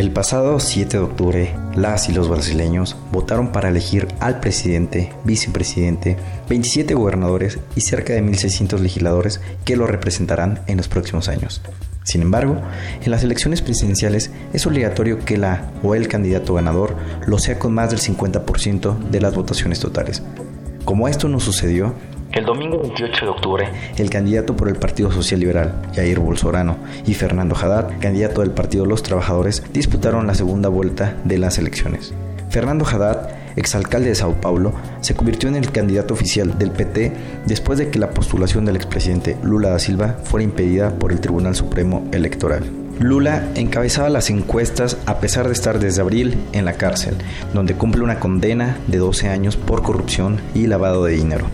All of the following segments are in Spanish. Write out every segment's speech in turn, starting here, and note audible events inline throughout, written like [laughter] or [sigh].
El pasado 7 de octubre, las y los brasileños votaron para elegir al presidente, vicepresidente, 27 gobernadores y cerca de 1.600 legisladores que lo representarán en los próximos años. Sin embargo, en las elecciones presidenciales es obligatorio que la o el candidato ganador lo sea con más del 50% de las votaciones totales. Como esto no sucedió, el domingo 28 de octubre, el candidato por el Partido Social Liberal, Jair Bolsonaro, y Fernando Haddad, candidato del Partido Los Trabajadores, disputaron la segunda vuelta de las elecciones. Fernando Haddad, exalcalde de Sao Paulo, se convirtió en el candidato oficial del PT después de que la postulación del expresidente Lula da Silva fuera impedida por el Tribunal Supremo Electoral. Lula encabezaba las encuestas a pesar de estar desde abril en la cárcel, donde cumple una condena de 12 años por corrupción y lavado de dinero.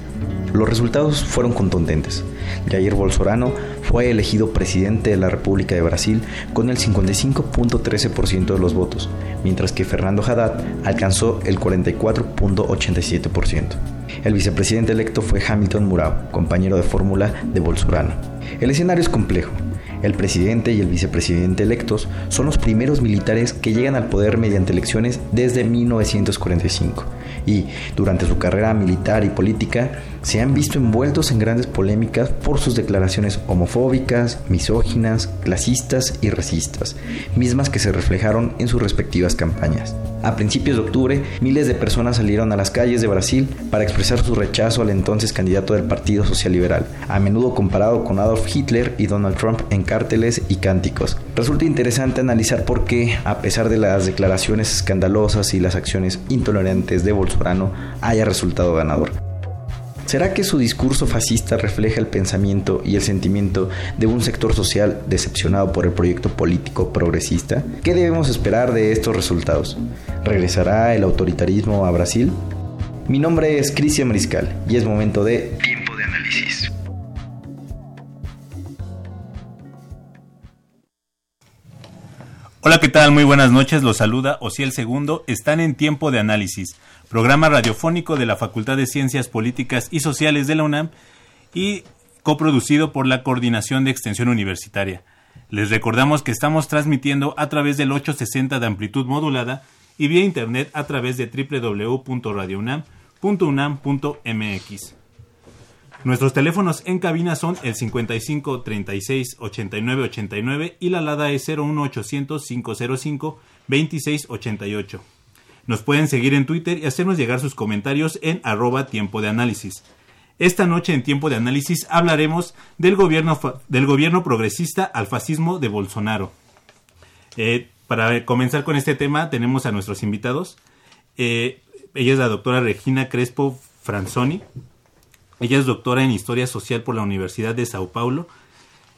Los resultados fueron contundentes. Jair Bolsonaro fue elegido presidente de la República de Brasil con el 55.13% de los votos, mientras que Fernando Haddad alcanzó el 44.87%. El vicepresidente electo fue Hamilton Murao, compañero de fórmula de Bolsonaro. El escenario es complejo. El presidente y el vicepresidente electos son los primeros militares que llegan al poder mediante elecciones desde 1945 y, durante su carrera militar y política, se han visto envueltos en grandes polémicas por sus declaraciones homofóbicas, misóginas, clasistas y racistas, mismas que se reflejaron en sus respectivas campañas. A principios de octubre, miles de personas salieron a las calles de Brasil para expresar su rechazo al entonces candidato del Partido Social Liberal, a menudo comparado con Adolf Hitler y Donald Trump en cárteles y cánticos. Resulta interesante analizar por qué, a pesar de las declaraciones escandalosas y las acciones intolerantes de Bolsonaro, haya resultado ganador. ¿Será que su discurso fascista refleja el pensamiento y el sentimiento de un sector social decepcionado por el proyecto político progresista? ¿Qué debemos esperar de estos resultados? ¿Regresará el autoritarismo a Brasil? Mi nombre es Cristian Mariscal y es momento de Tiempo de Análisis. Hola, ¿qué tal? Muy buenas noches. Los saluda Ociel Segundo. Están en Tiempo de Análisis programa radiofónico de la Facultad de Ciencias Políticas y Sociales de la UNAM y coproducido por la Coordinación de Extensión Universitaria. Les recordamos que estamos transmitiendo a través del 860 de amplitud modulada y vía internet a través de www.radiounam.unam.mx. Nuestros teléfonos en cabina son el 55 36 89 89 y la alada es 01800 505 26 88. Nos pueden seguir en Twitter y hacernos llegar sus comentarios en arroba tiempo de análisis. Esta noche en tiempo de análisis hablaremos del gobierno, del gobierno progresista al fascismo de Bolsonaro. Eh, para comenzar con este tema tenemos a nuestros invitados. Eh, ella es la doctora Regina Crespo Franzoni. Ella es doctora en Historia Social por la Universidad de Sao Paulo.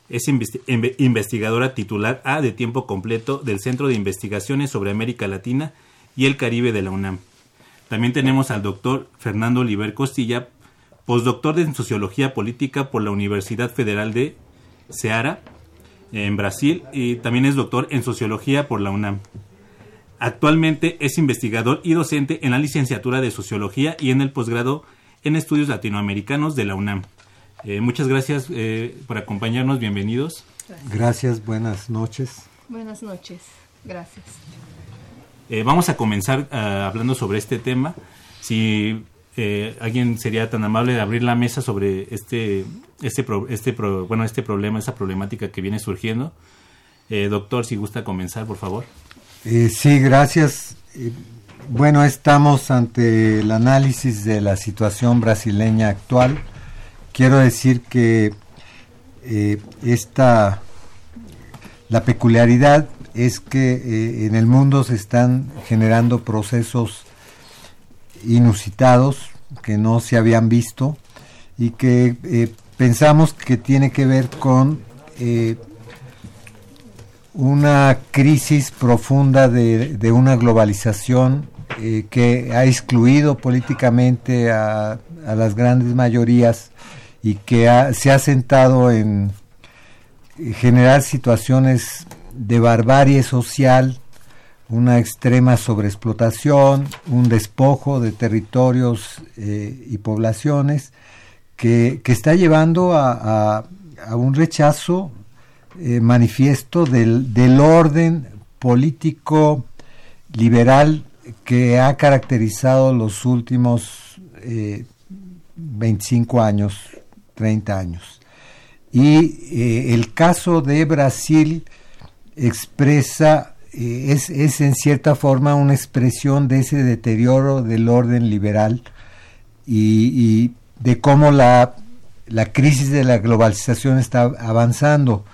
Es investigadora titular A de tiempo completo del Centro de Investigaciones sobre América Latina y el Caribe de la UNAM. También tenemos al doctor Fernando Oliver Costilla, postdoctor en Sociología Política por la Universidad Federal de Ceará, en Brasil, y también es doctor en Sociología por la UNAM. Actualmente es investigador y docente en la licenciatura de Sociología y en el posgrado en Estudios Latinoamericanos de la UNAM. Eh, muchas gracias eh, por acompañarnos, bienvenidos. Gracias, buenas noches. Buenas noches, gracias. Eh, vamos a comenzar uh, hablando sobre este tema. Si eh, alguien sería tan amable de abrir la mesa sobre este, este, pro, este, pro, bueno, este problema, esa problemática que viene surgiendo. Eh, doctor, si gusta comenzar, por favor. sí, gracias. Bueno, estamos ante el análisis de la situación brasileña actual. Quiero decir que eh, esta, la peculiaridad es que eh, en el mundo se están generando procesos inusitados que no se habían visto y que eh, pensamos que tiene que ver con eh, una crisis profunda de, una globalización que ha excluido políticamente a, las grandes mayorías y que se ha sentado en generar situaciones de barbarie social, una extrema sobreexplotación, un despojo de territorios eh, y poblaciones que, está llevando a, un rechazo eh, manifiesto del, del, orden político liberal que ha caracterizado los últimos 25 eh, años, 30 años. Y el caso de Brasil expresa eh, es, es, en cierta forma una expresión de ese deterioro del orden liberal y, de cómo la, la, crisis de la globalización está avanzando,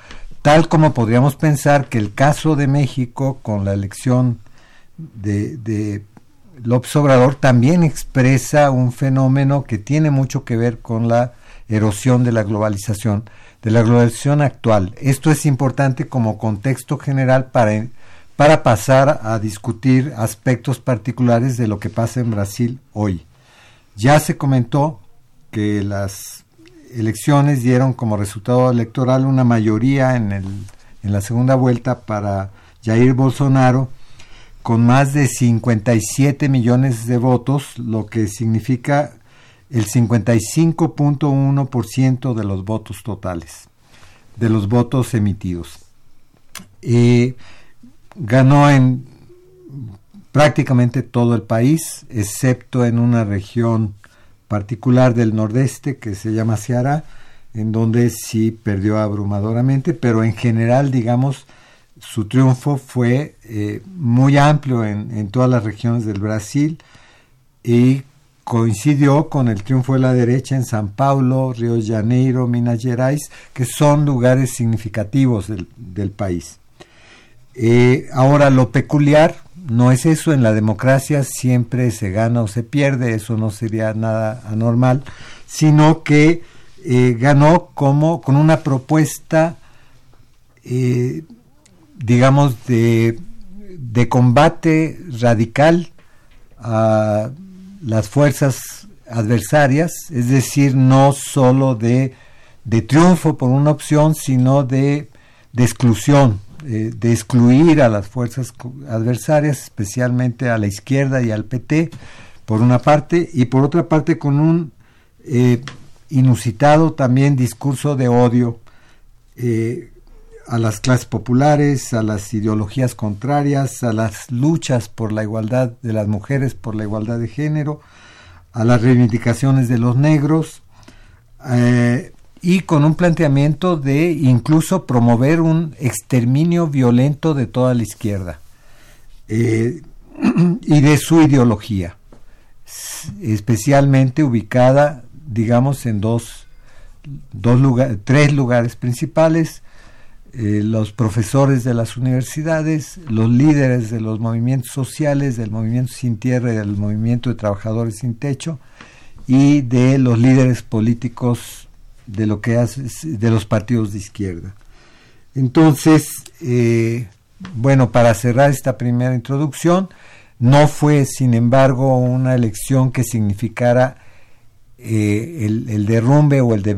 tal como podríamos pensar que el caso de México con la elección de, de López Obrador también expresa un fenómeno que tiene mucho que ver con la erosión de la globalización, de la globalización actual. Esto es importante como contexto general para para pasar a discutir aspectos particulares de lo que pasa en Brasil hoy. Ya se comentó que las elecciones dieron como resultado electoral una mayoría en, el, en la segunda vuelta para Jair Bolsonaro con más de 57 millones de votos, lo que significa el 55.1% de los votos totales, de los votos emitidos. Ganó en prácticamente todo el país, excepto en una región particular del nordeste que se llama Ceará, en donde sí perdió abrumadoramente, pero en general, digamos, su triunfo fue eh, muy amplio en, todas las regiones del Brasil y coincidió con el triunfo de la derecha en San Paulo, Río de Janeiro, Minas Gerais, que son lugares significativos del país. Eh, ahora, lo peculiar no es eso, en la democracia siempre se gana o se pierde, eso no sería nada anormal, sino que eh, ganó como con una propuesta, eh, digamos, de, de combate radical a las fuerzas adversarias, es decir, no solo de, de triunfo por una opción, sino de, de exclusión eh, de excluir a las fuerzas adversarias, especialmente a la izquierda y al PT, por una parte, y por otra parte con un eh, inusitado también discurso de odio eh, a las clases populares, a las ideologías contrarias, a las luchas por la igualdad de las mujeres, por la igualdad de género, a las reivindicaciones de los negros, y con un planteamiento de incluso promover un exterminio violento de toda la izquierda eh, [clears throat] y de su ideología, especialmente ubicada, digamos, en dos, dos tres lugares principales, eh, los profesores de las universidades, los líderes de los movimientos sociales, del movimiento sin tierra y del movimiento de trabajadores sin techo, y de los líderes políticos de lo que hace de los partidos de izquierda. Entonces, eh, bueno, para cerrar esta primera introducción, no fue, sin embargo, una elección que significara eh, el, derrumbe o el, de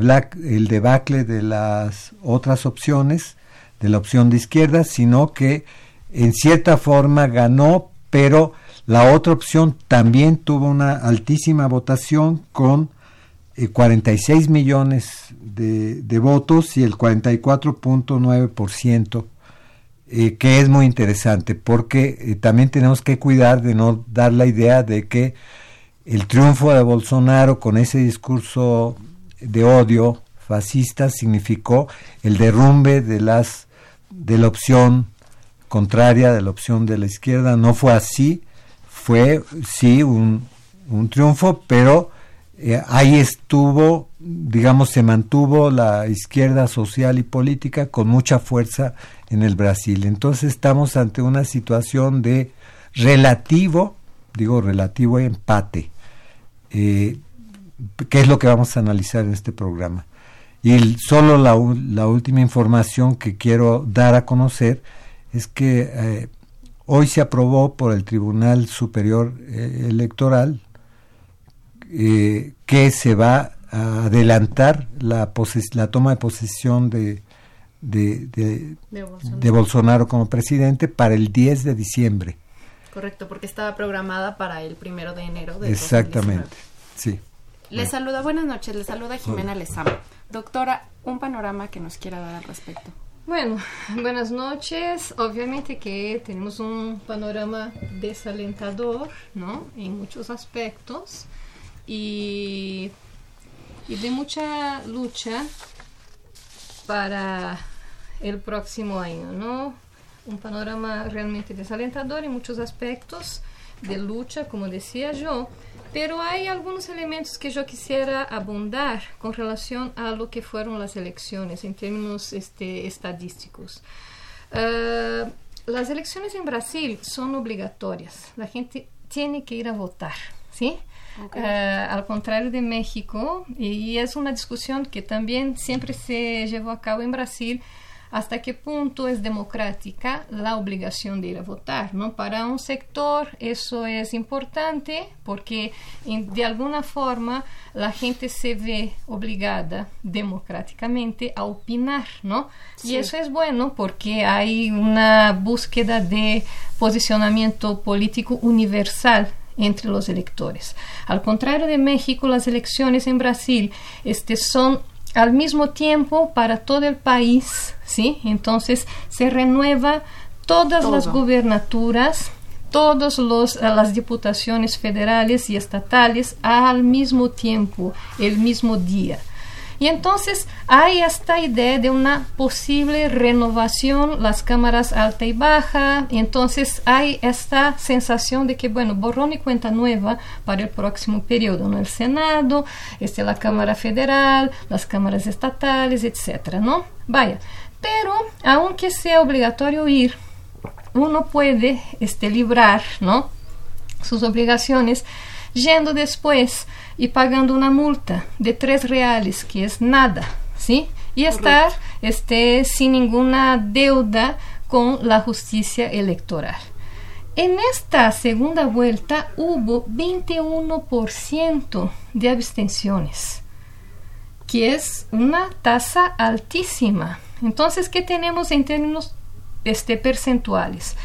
el debacle de las otras opciones, de la opción de izquierda, sino que en cierta forma ganó, pero la otra opción también tuvo una altísima votación con 46 eh, millones de, votos y el 44.9%, eh, que es muy interesante porque eh, también tenemos que cuidar de no dar la idea de que el triunfo de Bolsonaro con ese discurso de odio fascista significó el derrumbe de las de la opción contraria de la opción de la izquierda no fue así fue, sí, un, un triunfo, pero eh, ahí estuvo, digamos, se mantuvo la izquierda social y política con mucha fuerza en el Brasil. Entonces estamos ante una situación de relativo, digo relativo empate, eh, que es lo que vamos a analizar en este programa. Y solo la, la última información que quiero dar a conocer es que eh, hoy se aprobó por el Tribunal Superior eh, Electoral eh, que se va a adelantar la, la toma de posesión de, de, de, Bolsonaro. como presidente para el 10 de diciembre. Correcto, porque estaba programada para el primero de enero de Exactamente, sí. Le saluda, buenas noches, le saluda Jimena Lezama. Doctora, un panorama que nos quiera dar al respecto. Bueno, [laughs] buenas noches. Obviamente que tenemos un panorama desalentador, ¿no? En muchos aspectos y, y de mucha lucha para el próximo año, ¿no? Un panorama realmente desalentador en muchos aspectos de lucha, como decía yo, pero hay algunos elementos que yo quisiera abundar con relación a lo que fueron las elecciones en términos este, estadísticos. Uh, las elecciones en Brasil son obligatorias, la gente tiene que ir a votar, ¿sí? Okay. Uh, al contrario de México, y, y es una discusión que también siempre se llevó a cabo en Brasil, hasta qué punto es democrática la obligación de ir a votar. ¿no? Para un sector eso es importante porque en, de alguna forma la gente se ve obligada democráticamente a opinar, ¿no? Sí. Y eso es bueno porque hay una búsqueda de posicionamiento político universal entre los electores. Al contrario de México, las elecciones en Brasil este, son al mismo tiempo para todo el país, ¿sí? Entonces se renueva todas todo. las gubernaturas, todas las diputaciones federales y estatales al mismo tiempo, el mismo día. Y entonces hay esta idea de una posible renovación, las cámaras alta y baja, y entonces hay esta sensación de que, bueno, borrón y cuenta nueva para el próximo periodo, ¿no? El Senado, este, la Cámara Federal, las cámaras estatales, etcétera, ¿no? Vaya, pero aunque sea obligatorio ir, uno puede este, librar, ¿no? Sus obligaciones yendo después y pagando una multa de tres reales, que es nada, ¿sí? Y estar este, sin ninguna deuda con la justicia electoral. En esta segunda vuelta hubo 21% de abstenciones, que es una tasa altísima. Entonces, ¿qué tenemos en términos este, percentuales?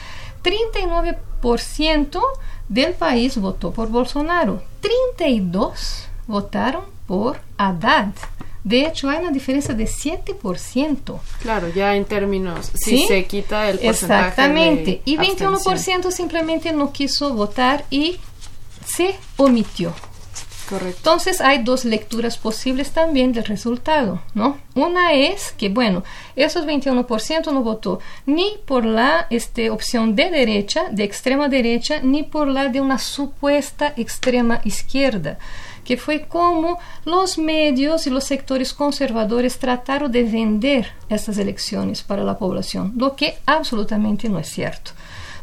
39% del país votó por Bolsonaro, 32 votaron por Haddad. De hecho, hay una diferencia de 7%. Claro, ya en términos, si ¿Sí? se quita el porcentaje Exactamente. y 21% abstención. simplemente no quiso votar y se omitió. Entonces hay dos lecturas posibles también del resultado, ¿no? Una es que, bueno, esos 21% no votó ni por la este, opción de derecha, de extrema derecha, ni por la de una supuesta extrema izquierda que fue como los medios y los sectores conservadores trataron de vender estas elecciones para la población, lo que absolutamente no es cierto.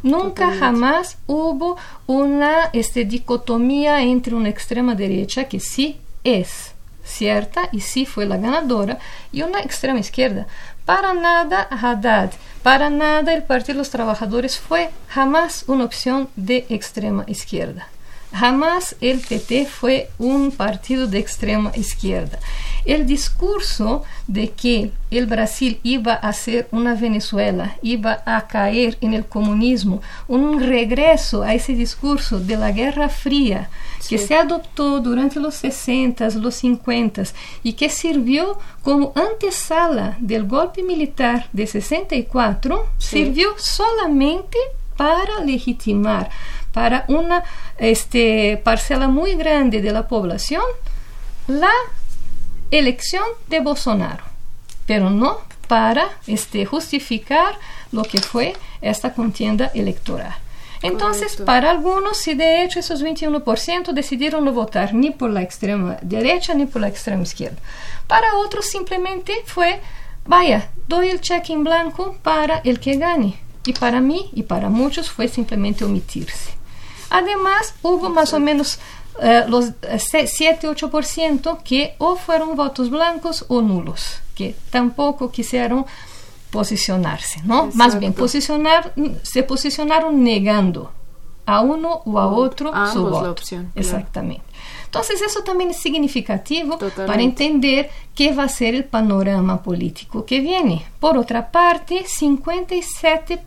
Nunca Totalmente. jamás hubo una este, dicotomía entre una extrema derecha que sí es cierta y sí fue la ganadora y una extrema izquierda. Para nada Haddad, para nada el Partido de los Trabajadores fue jamás una opción de extrema izquierda. Jamás el PT fue un partido de extrema izquierda. El discurso de que el Brasil iba a ser una Venezuela, iba a caer en el comunismo, un regreso a ese discurso de la Guerra Fría que se adoptó durante los 60, los 50 y que sirvió como antesala del golpe militar de 64, sí. sirvió solamente para legitimar para una este, parcela muy grande de la población la elección de Bolsonaro, pero no para este, justificar lo que fue esta contienda electoral. Entonces, para algunos, si de hecho esos 21% decidieron no votar ni por la extrema derecha ni por la extrema izquierda. Para otros simplemente fue, vaya, doy el cheque en blanco para el que gane. Y para mí y para muchos fue simplemente omitirse. Además, hubo más o menos eh, los 7-8% que o fueron votos blancos o nulos, que tampoco quisieron posicionarse, ¿no? Más bien, posicionar, se posicionaron negando a uno o a otro su voto. opción, Exactamente. Entonces, eso también es significativo para entender qué va a ser el panorama político que viene. Por otra parte, 57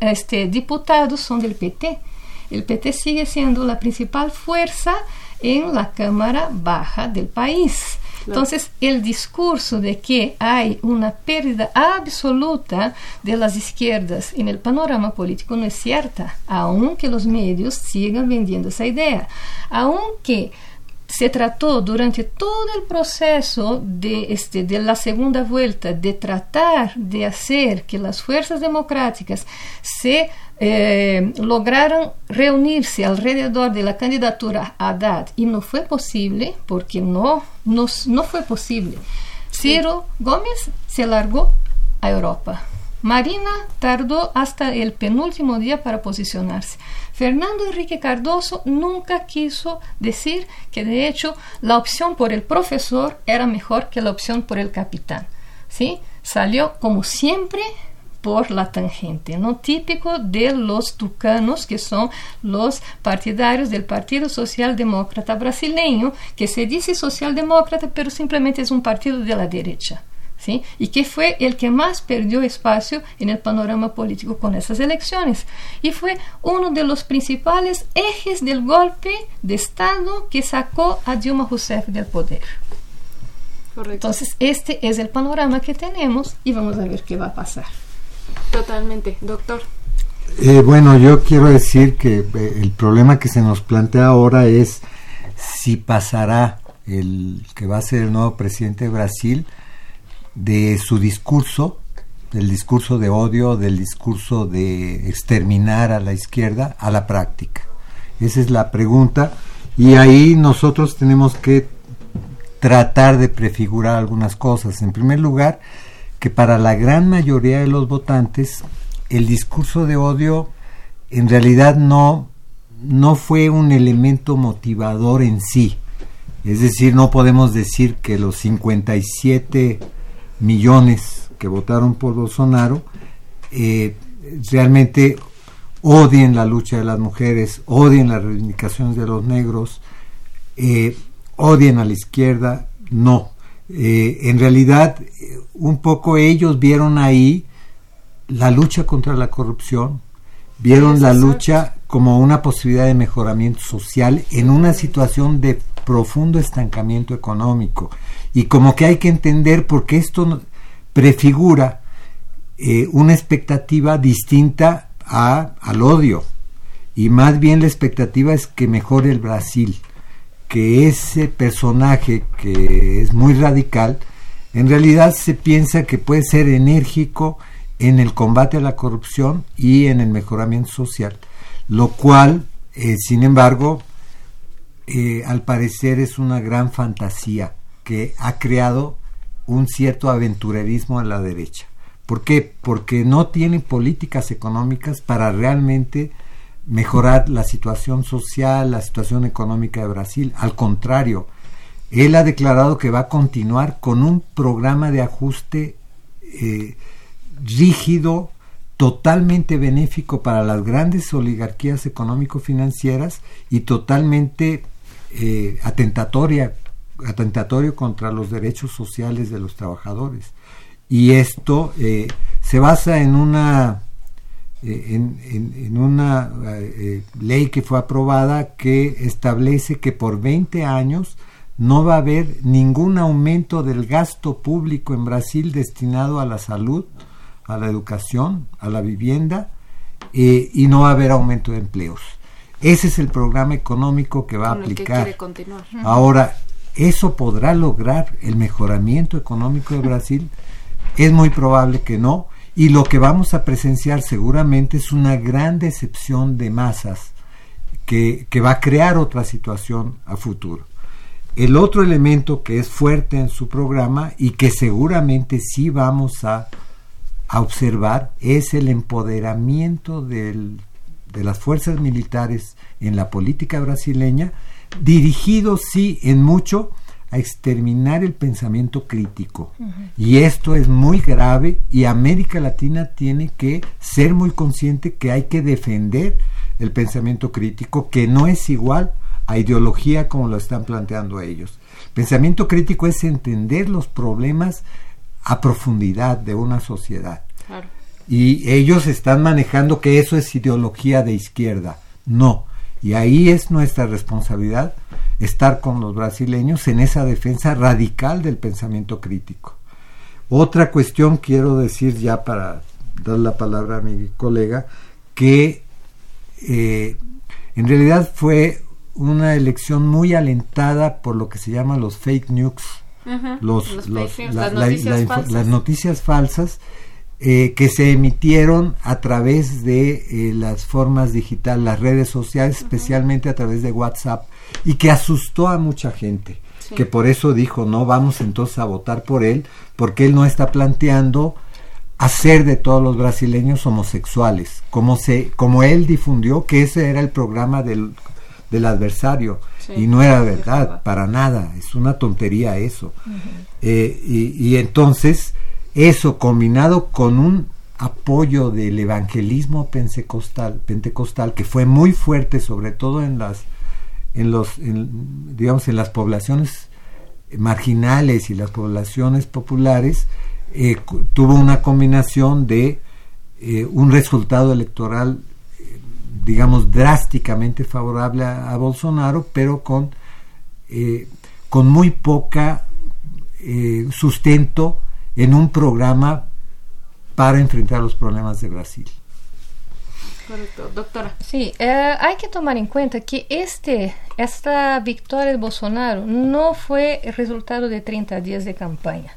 este, diputados son del PT. El PT sigue siendo la principal fuerza en la Cámara Baja del país. Entonces, el discurso de que hay una pérdida absoluta de las izquierdas en el panorama político no es cierta, aunque los medios sigan vendiendo esa idea. Aunque se trató durante todo el proceso de, este, de la segunda vuelta de tratar de hacer que las fuerzas democráticas se eh, lograran reunirse alrededor de la candidatura Haddad y no fue posible porque no, no, no fue posible. Ciro Gómez se largó a Europa. Marina tardó hasta el penúltimo día para posicionarse. Fernando Enrique Cardoso nunca quiso decir que de hecho la opción por el profesor era mejor que la opción por el capitán. ¿sí? Salió como siempre por la tangente, no típico de los tucanos, que son los partidarios del Partido Socialdemócrata brasileño, que se dice socialdemócrata, pero simplemente es un partido de la derecha. ¿Sí? y que fue el que más perdió espacio en el panorama político con esas elecciones. Y fue uno de los principales ejes del golpe de Estado que sacó a Dilma Rousseff del poder. Entonces, este es el panorama que tenemos y vamos a ver qué va a pasar. Totalmente, doctor. Eh, bueno, yo quiero decir que eh, el problema que se nos plantea ahora es si pasará el que va a ser el nuevo presidente de Brasil de su discurso, del discurso de odio, del discurso de exterminar a la izquierda, a la práctica. Esa es la pregunta y ahí nosotros tenemos que tratar de prefigurar algunas cosas. En primer lugar, que para la gran mayoría de los votantes el discurso de odio en realidad no, no fue un elemento motivador en sí. Es decir, no podemos decir que los 57 millones que votaron por Bolsonaro eh, realmente odien la lucha de las mujeres, odien las reivindicaciones de los negros, eh, odien a la izquierda. No, eh, en realidad un poco ellos vieron ahí la lucha contra la corrupción, vieron la lucha como una posibilidad de mejoramiento social en una situación de profundo estancamiento económico. Y como que hay que entender porque esto prefigura eh, una expectativa distinta a, al odio. Y más bien la expectativa es que mejore el Brasil que ese personaje que es muy radical, en realidad se piensa que puede ser enérgico en el combate a la corrupción y en el mejoramiento social, lo cual, eh, sin embargo, eh, al parecer es una gran fantasía que ha creado un cierto aventurerismo a la derecha. ¿Por qué? Porque no tiene políticas económicas para realmente mejorar la situación social, la situación económica de Brasil. Al contrario, él ha declarado que va a continuar con un programa de ajuste eh, rígido, totalmente benéfico para las grandes oligarquías económico-financieras y totalmente eh, atentatoria, atentatorio contra los derechos sociales de los trabajadores. Y esto eh, se basa en una eh, en, una eh, eh, ley que fue aprobada que establece que por 20 años no va a haber ningún aumento del gasto público en Brasil destinado a la salud, a la educación, a la vivienda y no va a haber aumento de empleos. Ese es el programa económico que va a aplicar. Ahora, ¿eso podrá lograr el mejoramiento económico de Brasil? Es muy probable que no y lo que vamos a presenciar seguramente es una gran decepción de masas que, que va a crear otra situación a futuro. El otro elemento que es fuerte en su programa y que seguramente sí vamos a, a observar es el empoderamiento del, de las fuerzas militares en la política brasileña, dirigido sí en mucho a exterminar el pensamiento crítico. Y esto es muy grave y América Latina tiene que ser muy consciente que hay que defender el pensamiento crítico, que no es igual a ideología como lo están planteando ellos. Pensamiento crítico es entender los problemas a profundidad de una sociedad. Y ellos están manejando que eso es ideología de izquierda. No. Y ahí es nuestra responsabilidad estar con los brasileños en esa defensa radical del pensamiento crítico. Otra cuestión quiero decir ya para dar la palabra a mi colega, que eh, en realidad fue una elección muy alentada por lo que se llama los fake news, los, las, noticias falsas eh, que se emitieron a través de eh, las formas digitales, las redes sociales, especialmente a través de WhatsApp, y que asustó a mucha gente, que por eso dijo, no vamos entonces a votar por él, porque él no está planteando hacer de todos los brasileños homosexuales, como, se, como él difundió que ese era el programa del del adversario. y no era verdad, para nada, es una tontería eso. Eh, y, entonces, eso combinado con un apoyo del evangelismo pentecostal, pentecostal que fue muy fuerte, sobre todo en las, en los, digamos, en las poblaciones marginales y las poblaciones populares, eh, tuvo una combinación de eh, un resultado electoral digamos, drásticamente favorable a, Bolsonaro, pero con, eh, con muy poca eh, sustento en un programa para enfrentar los problemas de Brasil. Correcto. Doctora. Sí, eh, hay que tomar en cuenta que este, esta victoria de Bolsonaro no fue el resultado de 30 días de campaña.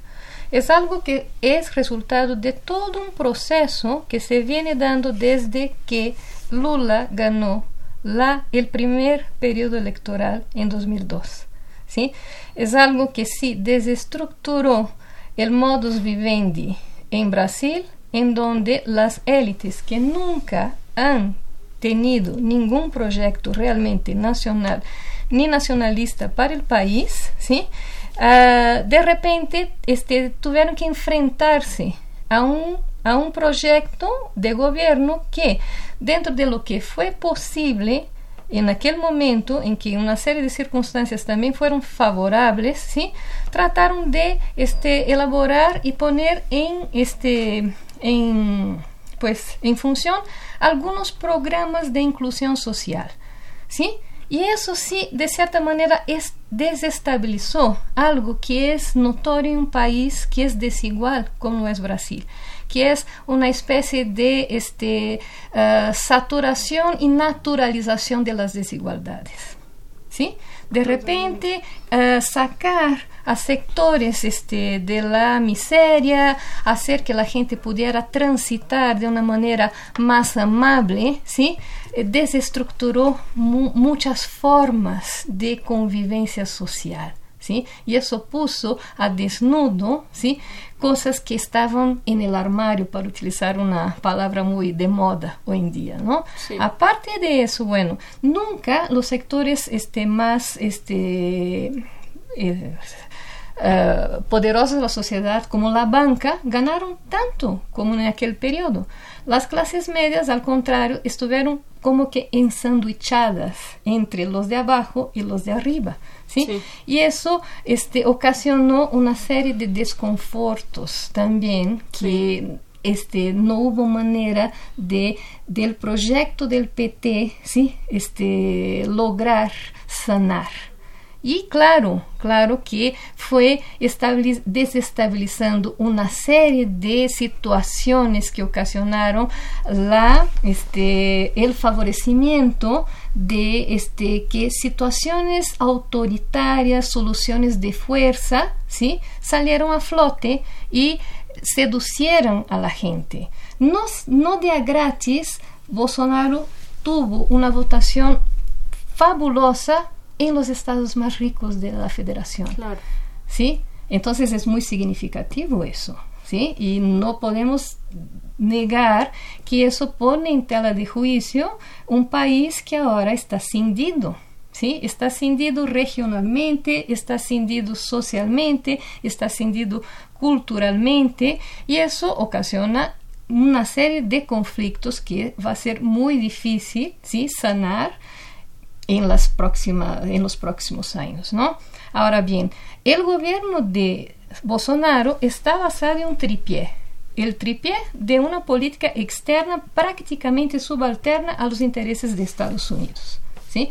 Es algo que es resultado de todo un proceso que se viene dando desde que Lula ganó la, el primer periodo electoral en 2002. ¿sí? Es algo que sí desestructuró el modus vivendi en Brasil, en donde las élites que nunca han tenido ningún proyecto realmente nacional ni nacionalista para el país, ¿sí? Uh, de repente este, tuvieron que enfrentarse a un a un proyecto de gobierno que, dentro de lo que fue posible, en aquel momento en que una serie de circunstancias también fueron favorables, ¿sí? trataron de este, elaborar y poner en, este, en, pues, en función algunos programas de inclusión social. ¿sí? Y eso sí, de cierta manera, es, desestabilizó algo que es notorio en un país que es desigual como es Brasil que es una especie de este, uh, saturación y naturalización de las desigualdades. ¿sí? De repente, uh, sacar a sectores este, de la miseria, hacer que la gente pudiera transitar de una manera más amable, ¿sí? Eh, desestructuró mu muchas formas de convivencia social. ¿Sí? Y eso puso a desnudo ¿sí? Cosas que estaban en el armario, para utilizar una palabra muy de moda hoy en día, ¿no? Aparte de eso, bueno, nunca los sectores este, más este, eh, eh, poderosos de la sociedad como la banca ganaron tanto como en aquel periodo. Las clases medias, al contrario, estuvieron como que ensanduichadas entre los de abajo y los de arriba. ¿sí? Y eso este, ocasionó una serie de desconfortos también que este, no hubo manera de del proyecto del PT ¿sí? este, lograr sanar. Y claro, claro que fue desestabilizando una serie de situaciones que ocasionaron la, este, el favorecimiento de este, que situaciones autoritarias, soluciones de fuerza, ¿sí? salieron a flote y seducieran a la gente. No, no de a gratis, Bolsonaro tuvo una votación fabulosa en los estados más ricos de la federación. Claro. ¿Sí? Entonces es muy significativo eso. ¿Sí? Y no podemos negar que eso pone en tela de juicio un país que ahora está cindido. ¿Sí? Está cindido regionalmente, está cindido socialmente, está cindido culturalmente y eso ocasiona una serie de conflictos que va a ser muy difícil ¿sí? sanar en, las en los próximos años. ¿no? Ahora bien, el gobierno de Bolsonaro está basado en un tripié. El tripié de una política externa prácticamente subalterna a los intereses de Estados Unidos. ¿Sí?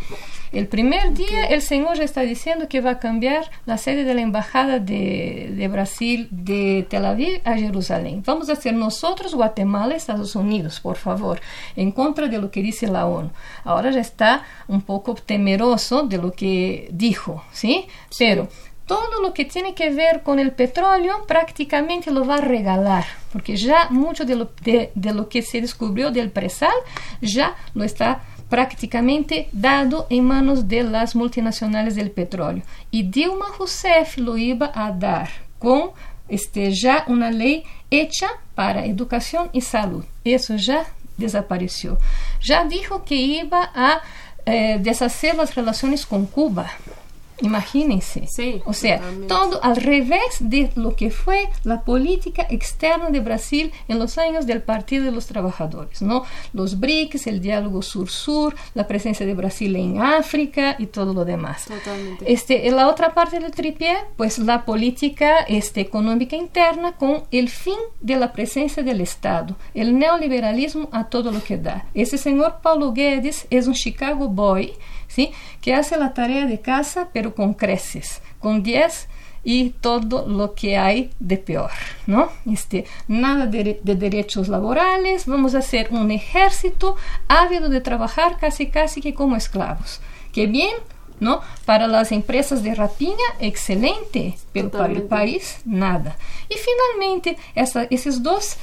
El primer día el señor ya está diciendo que va a cambiar la sede de la Embajada de, de, Brasil de Tel Aviv a Jerusalén. Vamos a ser nosotros, Guatemala, Estados Unidos, por favor, en contra de lo que dice la ONU. Ahora ya está un poco temeroso de lo que dijo, ¿sí? sí. Pero todo lo que tiene que ver con el petróleo prácticamente lo va a regalar, porque ya mucho de lo, de, de lo que se descubrió del presal ya lo está prácticamente dado en manos de las multinacionales del petróleo. Y Dilma Rousseff lo iba a dar con este, ya una ley hecha para educación y salud. Eso ya desapareció. Ya dijo que iba a eh, deshacer las relaciones con Cuba. Imagínense. Sí, o sea, totalmente. todo al revés de lo que fue la política externa de Brasil en los años del Partido de los Trabajadores, ¿no? Los BRICS, el diálogo sur-sur, la presencia de Brasil en África y todo lo demás. Totalmente. Este, en la otra parte del tripié, pues la política este, económica interna con el fin de la presencia del Estado, el neoliberalismo a todo lo que da. Ese señor Paulo Guedes es un Chicago boy, ¿sí? que hace la tarea de casa, pero con creces, con 10 y todo lo que hay de peor, ¿no? Este, nada de, de, derechos laborales, vamos a hacer un ejército ávido de trabajar casi casi que como esclavos. Qué bien, ¿no? Para las empresas de rapiña, excelente, pero Totalmente. para el país, nada. Y finalmente, esos dos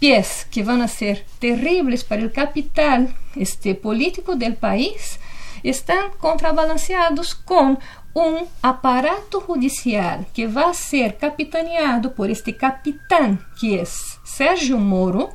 pies que van a ser terribles para el capital este, político del país, están contrabalanceados con um aparato judicial que vai ser capitaneado por este capitão que é Sérgio Moro,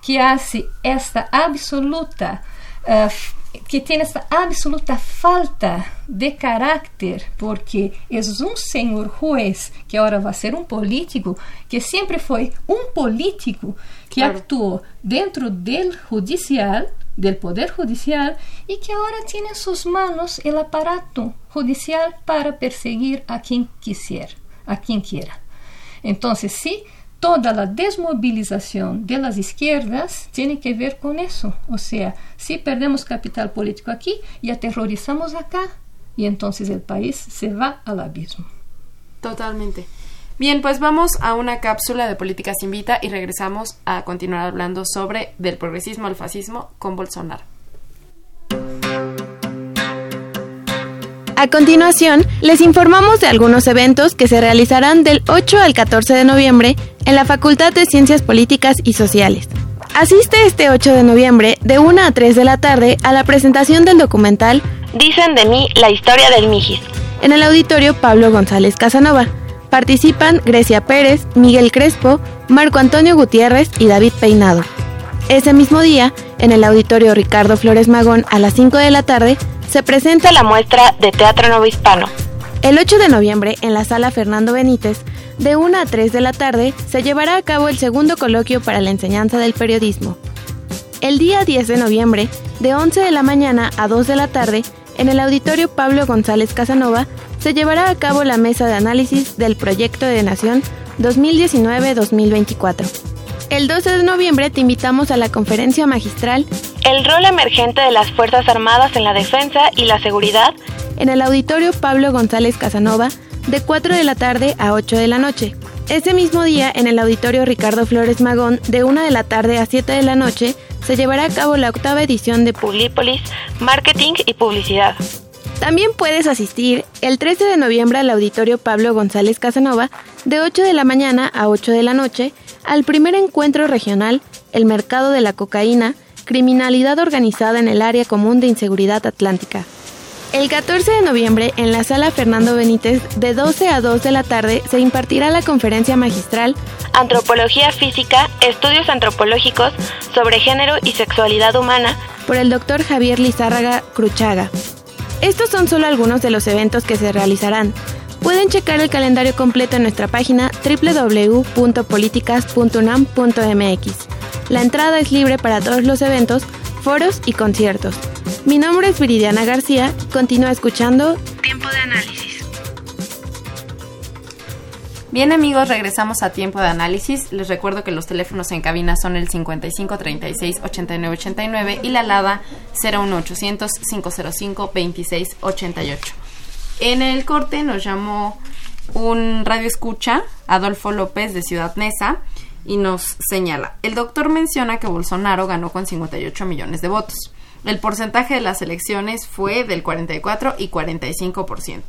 que hace esta absoluta uh, que tem esta absoluta falta de caráter, porque é um senhor juez que agora vai ser um político, que sempre foi um político que Claro. actuou dentro do judicial del Poder Judicial y que ahora tiene en sus manos el aparato judicial para perseguir a quien quisiera, a quien quiera. Entonces, sí, toda la desmovilización de las izquierdas tiene que ver con eso. O sea, si perdemos capital político aquí y aterrorizamos acá, y entonces el país se va al abismo. Totalmente. Bien, pues vamos a una cápsula de Políticas Invita y regresamos a continuar hablando sobre del progresismo al fascismo con Bolsonaro. A continuación, les informamos de algunos eventos que se realizarán del 8 al 14 de noviembre en la Facultad de Ciencias Políticas y Sociales. Asiste este 8 de noviembre de 1 a 3 de la tarde a la presentación del documental Dicen de mí la historia del Mijis en el auditorio Pablo González Casanova. Participan Grecia Pérez, Miguel Crespo, Marco Antonio Gutiérrez y David Peinado. Ese mismo día, en el auditorio Ricardo Flores Magón a las 5 de la tarde, se presenta la muestra de Teatro Nuevo Hispano. El 8 de noviembre, en la sala Fernando Benítez, de 1 a 3 de la tarde, se llevará a cabo el segundo coloquio para la enseñanza del periodismo. El día 10 de noviembre, de 11 de la mañana a 2 de la tarde, en el auditorio Pablo González Casanova, se llevará a cabo la mesa de análisis del Proyecto de Nación 2019-2024. El 12 de noviembre te invitamos a la conferencia magistral El rol emergente de las Fuerzas Armadas en la defensa y la seguridad en el auditorio Pablo González Casanova de 4 de la tarde a 8 de la noche. Ese mismo día, en el auditorio Ricardo Flores Magón, de 1 de la tarde a 7 de la noche, se llevará a cabo la octava edición de Publipolis, Marketing y Publicidad. También puedes asistir el 13 de noviembre al auditorio Pablo González Casanova de 8 de la mañana a 8 de la noche al primer encuentro regional, el mercado de la cocaína, criminalidad organizada en el área común de inseguridad atlántica. El 14 de noviembre, en la sala Fernando Benítez, de 12 a 2 de la tarde, se impartirá la conferencia magistral Antropología Física, Estudios Antropológicos sobre Género y Sexualidad Humana por el doctor Javier Lizárraga Cruchaga. Estos son solo algunos de los eventos que se realizarán. Pueden checar el calendario completo en nuestra página www.políticas.unam.mx. La entrada es libre para todos los eventos, foros y conciertos. Mi nombre es Viridiana García. Continúa escuchando Tiempo de Análisis. Bien amigos, regresamos a tiempo de análisis. Les recuerdo que los teléfonos en cabina son el 55 36 89 89 y la LADA 01800 505 26 88. En el corte nos llamó un radio escucha, Adolfo López de Ciudad Neza, y nos señala, el doctor menciona que Bolsonaro ganó con 58 millones de votos. El porcentaje de las elecciones fue del 44 y 45%.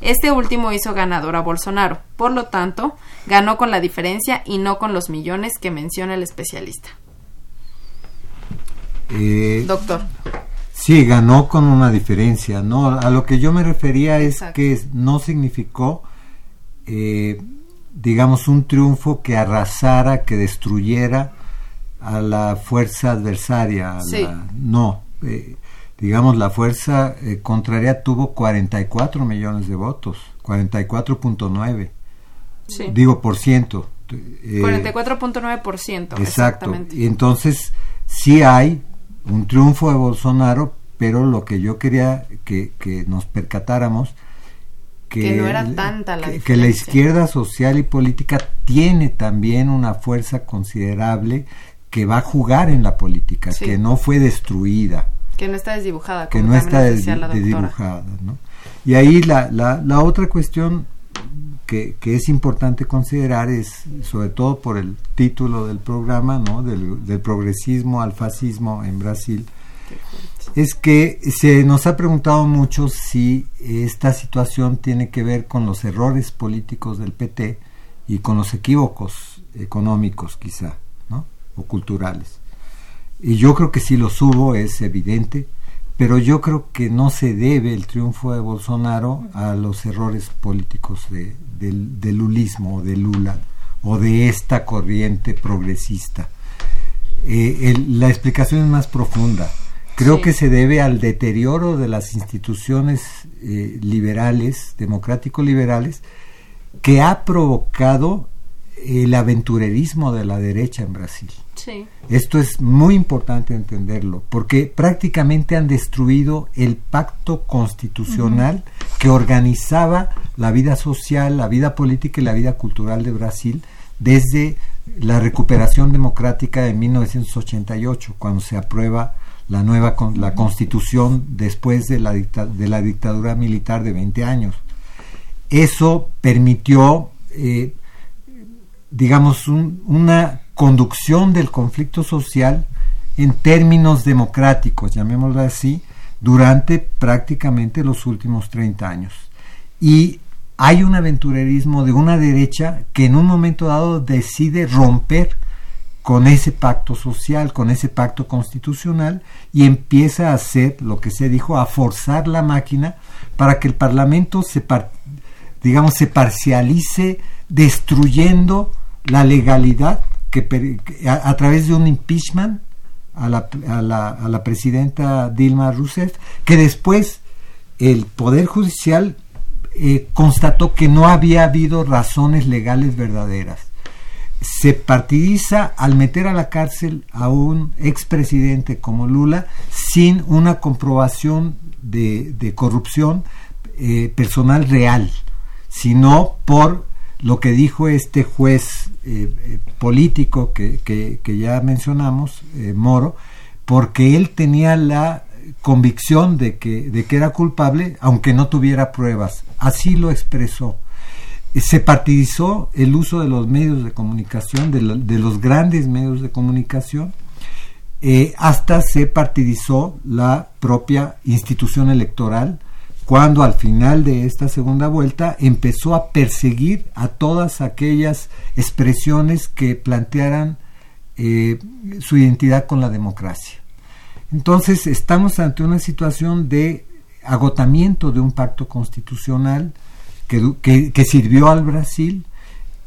Este último hizo ganador a Bolsonaro, por lo tanto, ganó con la diferencia y no con los millones que menciona el especialista. Eh, Doctor. Sí, ganó con una diferencia, ¿no? A lo que yo me refería es que no significó, eh, digamos, un triunfo que arrasara, que destruyera a la fuerza adversaria. a Sí. la- no, eh, digamos, la fuerza eh, contraria tuvo 44 millones de votos, 44.9, Sí. digo, por ciento. eh, 44.9%. Exacto. Exactamente. Y entonces sí hay un triunfo de Bolsonaro, pero lo que yo quería que, que nos percatáramos que, Que no era tanta la que- que la izquierda social y política tiene también una fuerza considerable que va a jugar en la política, Sí. que no fue destruida Que no está desdibujada. que como no también está des- decía la doctora. desdibujada. ¿no? Y ahí la, la, la otra cuestión que, que es importante considerar es, sobre todo por el título del programa, ¿no? del, del progresismo al fascismo en Brasil, es que se nos ha preguntado mucho si esta situación tiene que ver con los errores políticos del PT y con los equívocos económicos quizá, ¿no? o culturales. Y yo creo que sí los hubo, es evidente, pero yo creo que no se debe el triunfo de Bolsonaro a los errores políticos de, del, del lulismo o de Lula o de esta corriente progresista. Eh, el- la explicación es más profunda. Creo Sí. que se debe al deterioro de las instituciones eh, liberales, democrático-liberales, que ha provocado el aventurerismo de la derecha en Brasil. Sí. Esto es muy importante entenderlo, porque prácticamente han destruido el pacto constitucional que organizaba la vida social, la vida política y la vida cultural de Brasil desde la recuperación democrática de 1988, cuando se aprueba la nueva con- la constitución después de la, dicta- de la dictadura militar de 20 años. Eso permitió eh, digamos, un- una conducción del conflicto social en términos democráticos, llamémoslo así, durante prácticamente los últimos 30 años. Y hay un aventurerismo de una derecha que en un momento dado decide romper con ese pacto social, con ese pacto constitucional y empieza a hacer lo que se dijo, a forzar la máquina para que el Parlamento se, digamos, se parcialice destruyendo la legalidad a, través de un impeachment a la, presidenta Dilma Rousseff, que después el Poder Judicial eh, constató que no había habido razones legales verdaderas. Se partidiza al meter a la cárcel a un expresidente como Lula sin una comprobación de, de corrupción eh, personal real, sino por lo que dijo este juez eh, eh, político que, que- ya mencionamos, eh, Moro, porque él tenía la convicción de que, de que era culpable, aunque no tuviera pruebas. Así lo expresó. Se partidizó el uso de los medios de comunicación, de, lo- de los grandes medios de comunicación, hasta se partidizó la propia institución electoral cuando al final de esta segunda vuelta empezó a perseguir a todas aquellas expresiones que plantearan eh, su identidad con la democracia. Entonces estamos ante una situación de agotamiento de un pacto constitucional que, sirvió al Brasil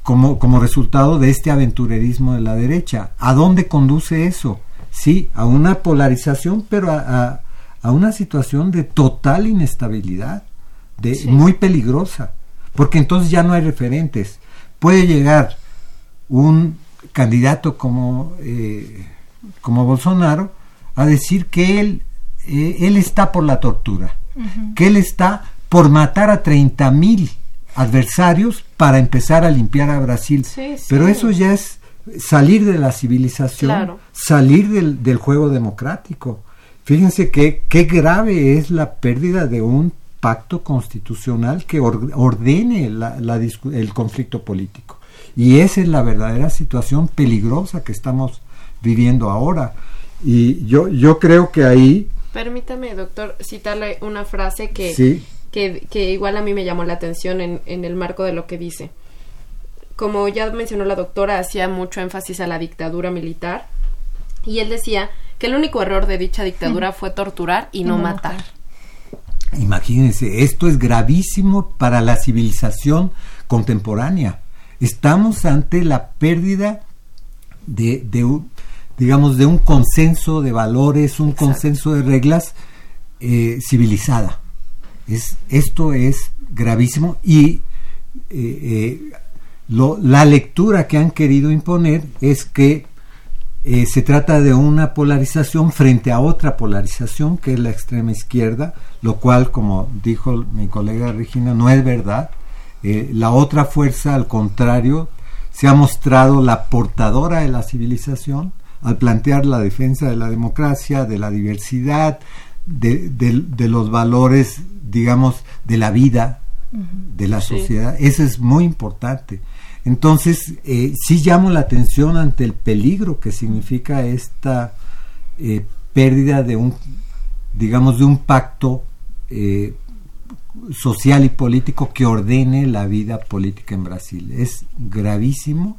como, como resultado de este aventurerismo de la derecha. ¿A dónde conduce eso? Sí, a una polarización, pero a a una situación de total inestabilidad, de muy peligrosa, porque entonces ya no hay referentes. Puede llegar un candidato como, eh, como Bolsonaro a decir que él, eh, él está por la tortura, que él está por matar a 30 mil adversarios para empezar a limpiar a Brasil. Pero eso ya es salir de la civilización, salir del, del, juego democrático. Fíjense que, qué grave es la pérdida de un pacto constitucional que ordene el conflicto político. Y esa es la verdadera situación peligrosa que estamos viviendo ahora. Y yo, yo creo que ahí... Permítame, doctor, citarle una frase que, que, igual a mí me llamó la atención en, en el marco de lo que dice. Como ya mencionó la doctora, hacía mucho énfasis a la dictadura militar y él decía que el único error de dicha dictadura fue torturar y no, matar. Imagínense, esto es gravísimo para la civilización contemporánea. Estamos ante la pérdida de, digamos, de un consenso de valores, un consenso de reglas eh, civilizada. Es, esto es gravísimo y eh, eh, la lectura que han querido imponer es que eh, se trata de una polarización frente a otra polarización que es la extrema izquierda, lo cual, como dijo mi colega Regina, no es verdad. Eh, la otra fuerza, al contrario, se ha mostrado la portadora de la civilización al plantear la defensa de la democracia, de la diversidad, de, los valores, digamos, de la vida, de la sociedad. Eso es muy importante. Entonces, eh, sí llamo la atención ante el peligro que significa esta eh, pérdida de un, digamos, de un pacto eh, social y político que ordene la vida política en Brasil. Es gravísimo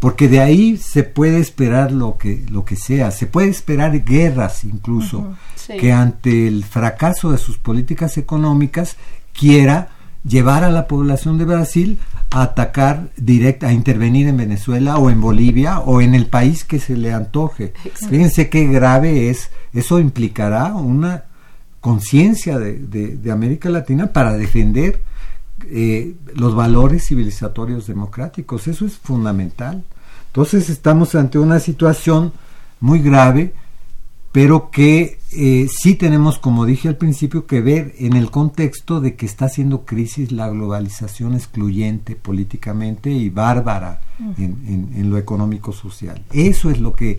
porque de ahí se puede esperar lo que lo que sea, se puede esperar guerras incluso que ante el fracaso de sus políticas económicas quiera llevar a la población de Brasil a atacar directa, a intervenir en Venezuela o en Bolivia o en el país que se le antoje. Fíjense qué grave es. Eso implicará una conciencia de, América Latina para defender eh, los valores civilizatorios democráticos. Eso es fundamental. Entonces estamos ante una situación muy grave pero que eh, sí tenemos, como dije al principio, que ver en el contexto de que está haciendo crisis la globalización excluyente políticamente y bárbara en, lo económico social. Eso es lo que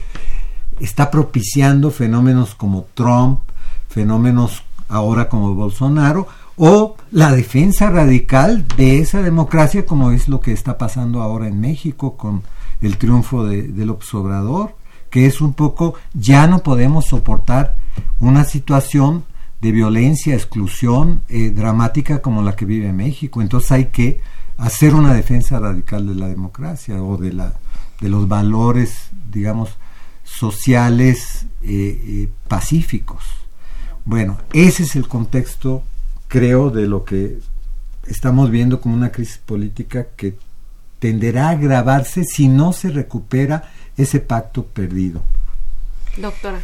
está propiciando fenómenos como Trump, fenómenos ahora como Bolsonaro, o la defensa radical de esa democracia como es lo que está pasando ahora en México con el triunfo de, del observador que es un poco, ya no podemos soportar una situación de violencia, exclusión eh, dramática como la que vive México. Entonces hay que hacer una defensa radical de la democracia o de, la, de los valores, digamos, sociales eh, eh, pacíficos. Bueno, ese es el contexto, creo, de lo que estamos viendo como una crisis política que tenderá a agravarse si no se recupera ese pacto perdido. Doctora.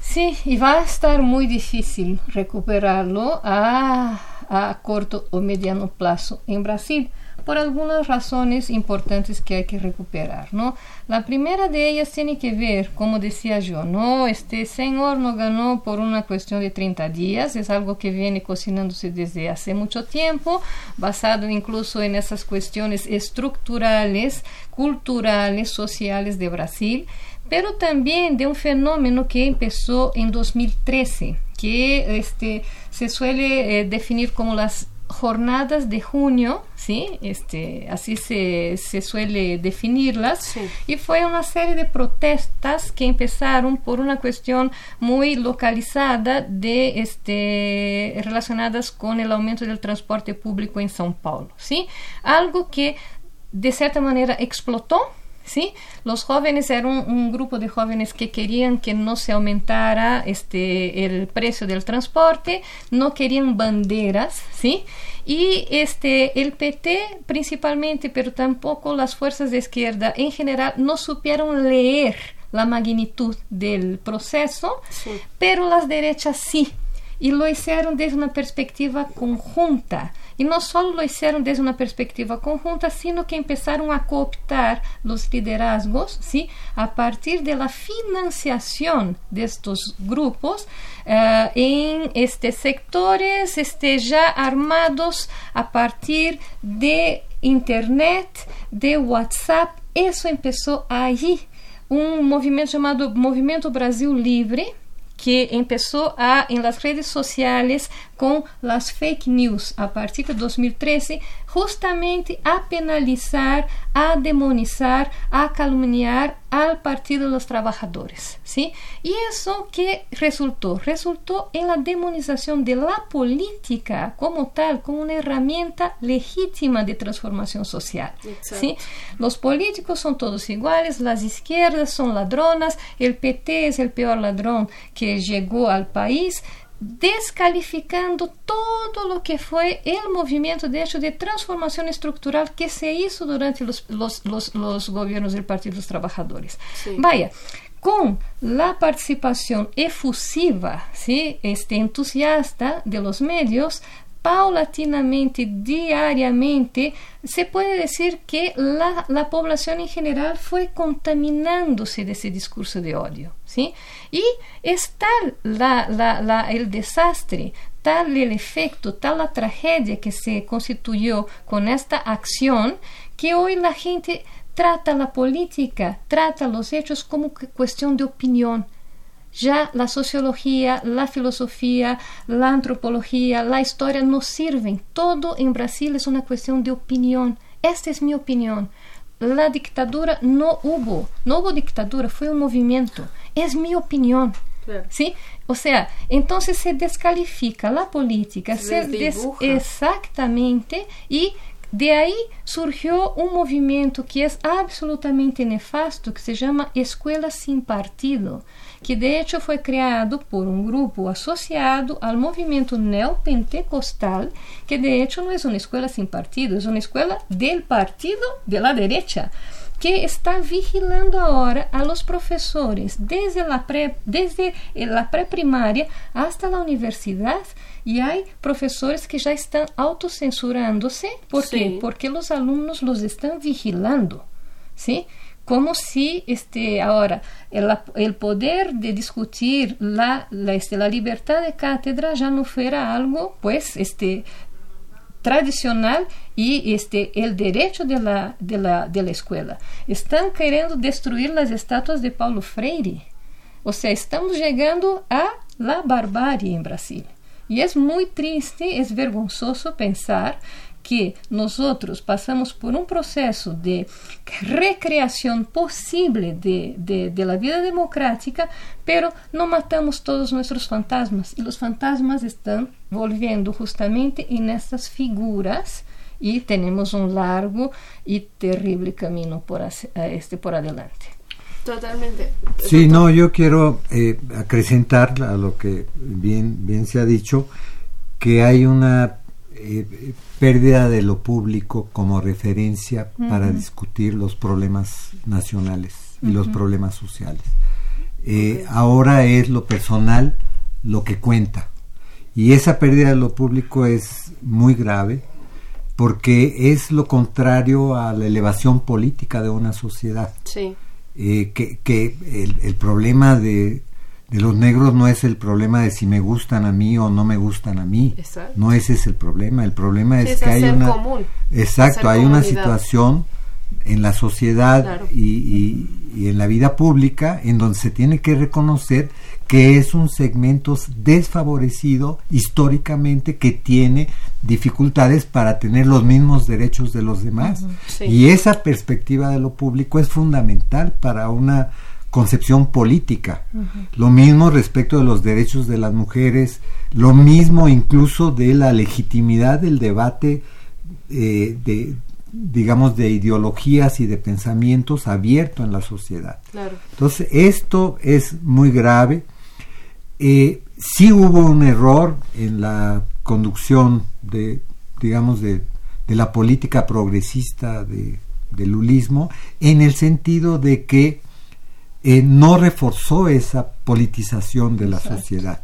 Sí, y va a estar muy difícil recuperarlo a, a corto o mediano plazo en Brasil por algunas razones importantes que hay que recuperar, ¿no? La primera de ellas tiene que ver, como decía yo, ¿no? Este señor no ganó por una cuestión de 30 días, es algo que viene cocinándose desde hace mucho tiempo, basado incluso en esas cuestiones estructurales, culturales, sociales de Brasil, pero también de un fenómeno que empezó en 2013, que este, se suele eh, definir como las jornadas de junio, ¿sí? Este, así se, se suele definirlas. Sí. Y fue una serie de protestas que empezaron por una cuestión muy localizada de este relacionadas con el aumento del transporte público en São Paulo, ¿sí? Algo que de cierta manera explotó ¿sí? Los jóvenes eran un grupo de jóvenes que querían que no se aumentara este el precio del transporte, no querían banderas, ¿sí? Y este el PT principalmente, pero tampoco las fuerzas de izquierda en general no supieron leer la magnitud del proceso, Sí. pero las derechas sí. Y lo hicieron desde una perspectiva conjunta. Y no solo lo hicieron desde una perspectiva conjunta, sino que empezaron a cooptar los liderazgos, ¿sí? A partir de la financiación de estos grupos eh, en este, sectores este, ya armados a partir de Internet, de WhatsApp. Eso empezó allí. Un movimiento llamado Movimiento Brasil Libre, que empezó a, en las redes sociales con las fake news. A partir de 2013, justamente a penalizar, a demonizar, a calumniar al Partido de los Trabajadores, ¿sí? Y eso que resultó, resultó en la demonización de la política como tal, como una herramienta legítima de transformación social, ¿sí? Los políticos son todos iguales, las izquierdas son ladronas, el PT es el peor ladrón que llegó al país, descalificando todo lo que fue el movimiento de hecho de transformación estructural que se hizo durante los, los, los, los gobiernos del Partido de los Trabajadores. Sí. Vaya, con la participación efusiva, ¿sí? este, entusiasta de los medios, paulatinamente, diariamente, se puede decir que la, la, población en general fue contaminándose de ese discurso de odio. ¿sí? Y es tal la, la, el desastre, tal el efecto, tal la tragedia que se constituyó con esta acción, que hoy la gente trata la política, trata los hechos como cuestión de opinión ya la sociología, la filosofía, la antropología, la historia no sirven. Todo en Brasil es una cuestión de opinión. Esta es mi opinión. La dictadura no hubo, no hubo dictadura, fue un movimiento. Es mi opinión. Claro. ¿Sí? O sea, entonces se descalifica la política, se, se des exactamente y de ahí surgió un movimiento que es absolutamente nefasto, que se llama Escuela Sin Partido, que de hecho foi criado por um grupo associado ao movimento neopentecostal, que de hecho não é uma escola sem partido, é uma escola del partido de la derecha, que está vigilando agora a los professores desde a pré, desde a pré-primária hasta a universidade e há professores que já estão autocensurándose, ¿por Sí. quê? Porque os alunos los estão vigilando, ¿sí? Como si este ahora el, poder de discutir la, la, este, la libertad de cátedra ya no fuera algo pues este tradicional y este el derecho de la, de la, de la escuela. Están queriendo destruir las estatuas de Paulo Freire. O sea, estamos llegando a la barbarie en Brasil. Y es muy triste, es vergonzoso pensar que nosotros pasamos por un proceso de recreación posible de, de, de, la vida democrática, pero no matamos todos nuestros fantasmas. Y los fantasmas están volviendo justamente en estas figuras y tenemos un largo y terrible camino por, este, por adelante. Totalmente. Sí, no, yo quiero eh, acrecentar a lo que bien, bien se ha dicho, que hay una eh, pérdida de lo público como referencia uh -huh. para discutir los problemas nacionales y uh -huh. los problemas sociales. Eh. Ahora es lo personal lo que cuenta. Y esa pérdida de lo público es muy grave porque es lo contrario a la elevación política de una sociedad. Sí. Eh, que, que el, el problema de, de los negros no es el problema de si me gustan a mí o no me gustan a mí. Exacto. No ese es el problema. El problema es, es que hay una común, exacto, hay una situación en la sociedad y, en la vida pública, en donde se tiene que reconocer que es un segmento desfavorecido históricamente que tiene dificultades para tener los mismos derechos de los demás. Y esa perspectiva de lo público es fundamental para una concepción política. Lo mismo respecto de los derechos de las mujeres, lo mismo incluso de la legitimidad del debate eh, de, digamos, de ideologías y de pensamientos abierto en la sociedad. Entonces, esto es muy grave. Eh, sí hubo un error en la conducción de, digamos, de, de la política progresista de, del lulismo, en el sentido de que eh, no reforzó esa politización de la sociedad,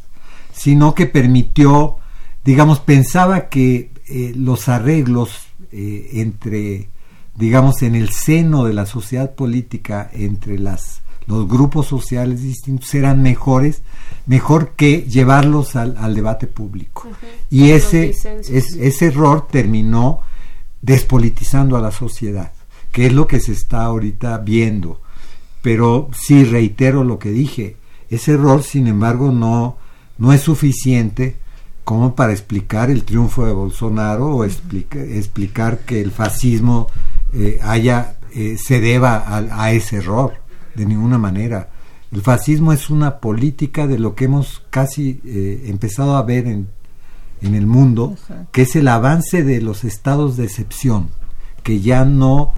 sino que permitió, digamos, pensaba que eh, los arreglos eh, entre, digamos, en el seno de la sociedad política, entre las, los grupos sociales distintos, eran mejores, mejor que llevarlos al, debate público. Y ese, ese error terminó despolitizando a la sociedad, que es lo que se está ahorita viendo pero sí reitero lo que dije, ese error sin embargo no, no es suficiente como para explicar el triunfo de Bolsonaro o explicar que el fascismo eh, haya eh, se deba a, ese error de ninguna manera. El fascismo es una política de lo que hemos casi eh, empezado a ver en, en el mundo, que es el avance de los estados de excepción, que ya no,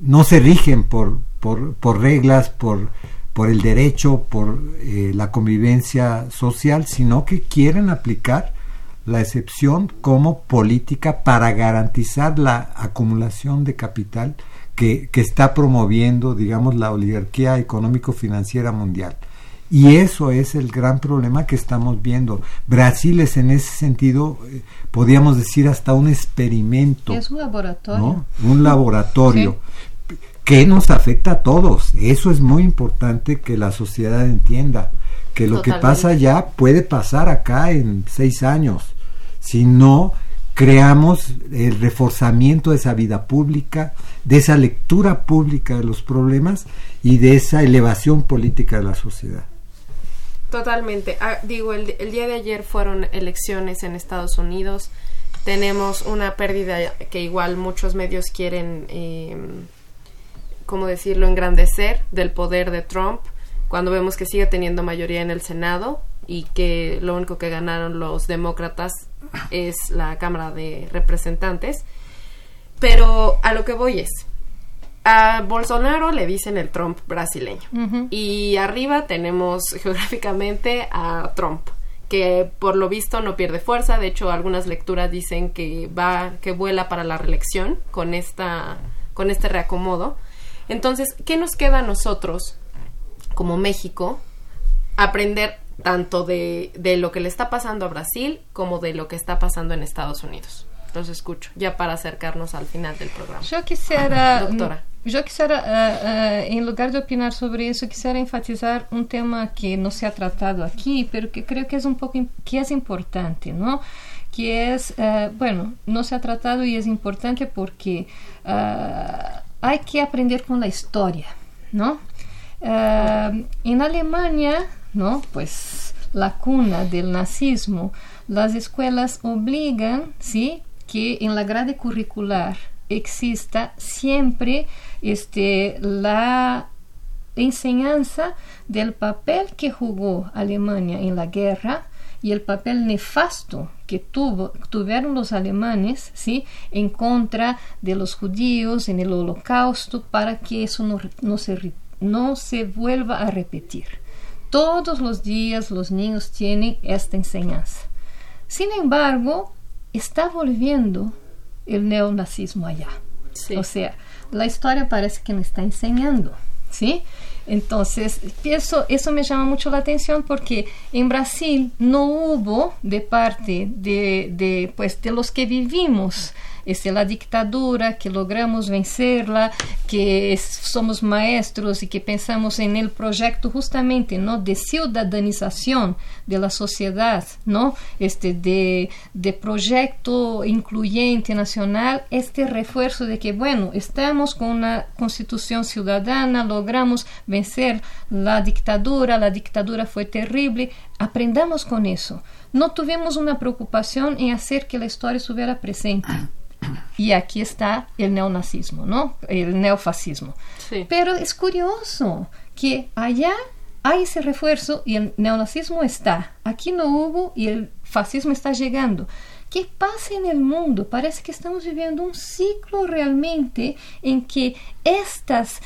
no se rigen por, por, reglas, por, por el derecho, por eh, la convivencia social, sino que quieren aplicar la excepción como política para garantizar la acumulación de capital que, que está promoviendo, digamos, la oligarquía económico-financiera mundial. Y eso es el gran problema que estamos viendo. Brasil es en ese sentido, eh, podríamos decir, hasta un experimento. Es un laboratorio. Un laboratorio que nos afecta a todos. Eso es muy importante que la sociedad entienda, que lo que pasa allá puede pasar acá en seis años. Si no creamos el reforzamiento de esa vida pública, de esa lectura pública de los problemas y de esa elevación política de la sociedad. Totalmente. Ah, digo, el, día de ayer fueron elecciones en Estados Unidos. Tenemos una pérdida que igual muchos medios quieren eh, ¿cómo decirlo?, engrandecer del poder de Trump cuando vemos que sigue teniendo mayoría en el Senado y que lo único que ganaron los demócratas es la Cámara de Representantes. Pero a lo que voy es, a Bolsonaro le dicen el Trump brasileño y arriba tenemos geográficamente a Trump que por lo visto no pierde fuerza, de hecho algunas lecturas dicen que va que vuela para la reelección con esta con este reacomodo entonces, ¿qué nos queda a nosotros como México aprender tanto de, lo que le está pasando a Brasil como de lo que está pasando en Estados Unidos? Los escucho, ya para acercarnos al final del programa. Yo quisiera, [laughs] Doctora. Yo quisiera, eh, eh, en lugar de opinar sobre eso, quisiera enfatizar un tema que no se ha tratado aquí, pero que creo que es un poco que es importante, ¿no? Que es, eh, bueno, no se ha tratado y es importante porque hay que aprender con la historia, ¿no? Eh, en Alemania, ¿no? Pues la cuna del nazismo, las escuelas obligan, ¿sí? Que en la grade curricular exista siempre este, la enseñanza del papel que jugó Alemania en la guerra y el papel nefasto que tuvo, tuvieron los alemanes ¿sí? en contra de los judíos en el holocausto para que eso no, no, se, no se vuelva a repetir. Todos los días los niños tienen esta enseñanza. Sin embargo, está volviendo el neonazismo allá. O sea, la historia parece que me está enseñando, ¿sí? Entonces, eso, eso me llama mucho la atención porque en Brasil no hubo de parte de, de, pues, de los que vivimos Este, la dictadura, que logramos vencerla, que somos maestros y que pensamos en el proyecto justamente ¿no? de ciudadanización de la sociedad, ¿no? este, de, de proyecto incluyente nacional, este refuerzo de que, bueno, estamos con una constitución ciudadana, logramos vencer la dictadura, la dictadura fue terrible, aprendamos con eso. No tuvimos una preocupación en hacer que la historia estuviera presente. [coughs] Y aquí está el neonazismo, ¿no? El neofascismo. Sí. Pero es curioso que allá hay ese refuerzo y el neonazismo está. Aquí no hubo y el fascismo está llegando. ¿Qué pasa en el mundo? Parece que estamos viviendo un ciclo realmente en que estas,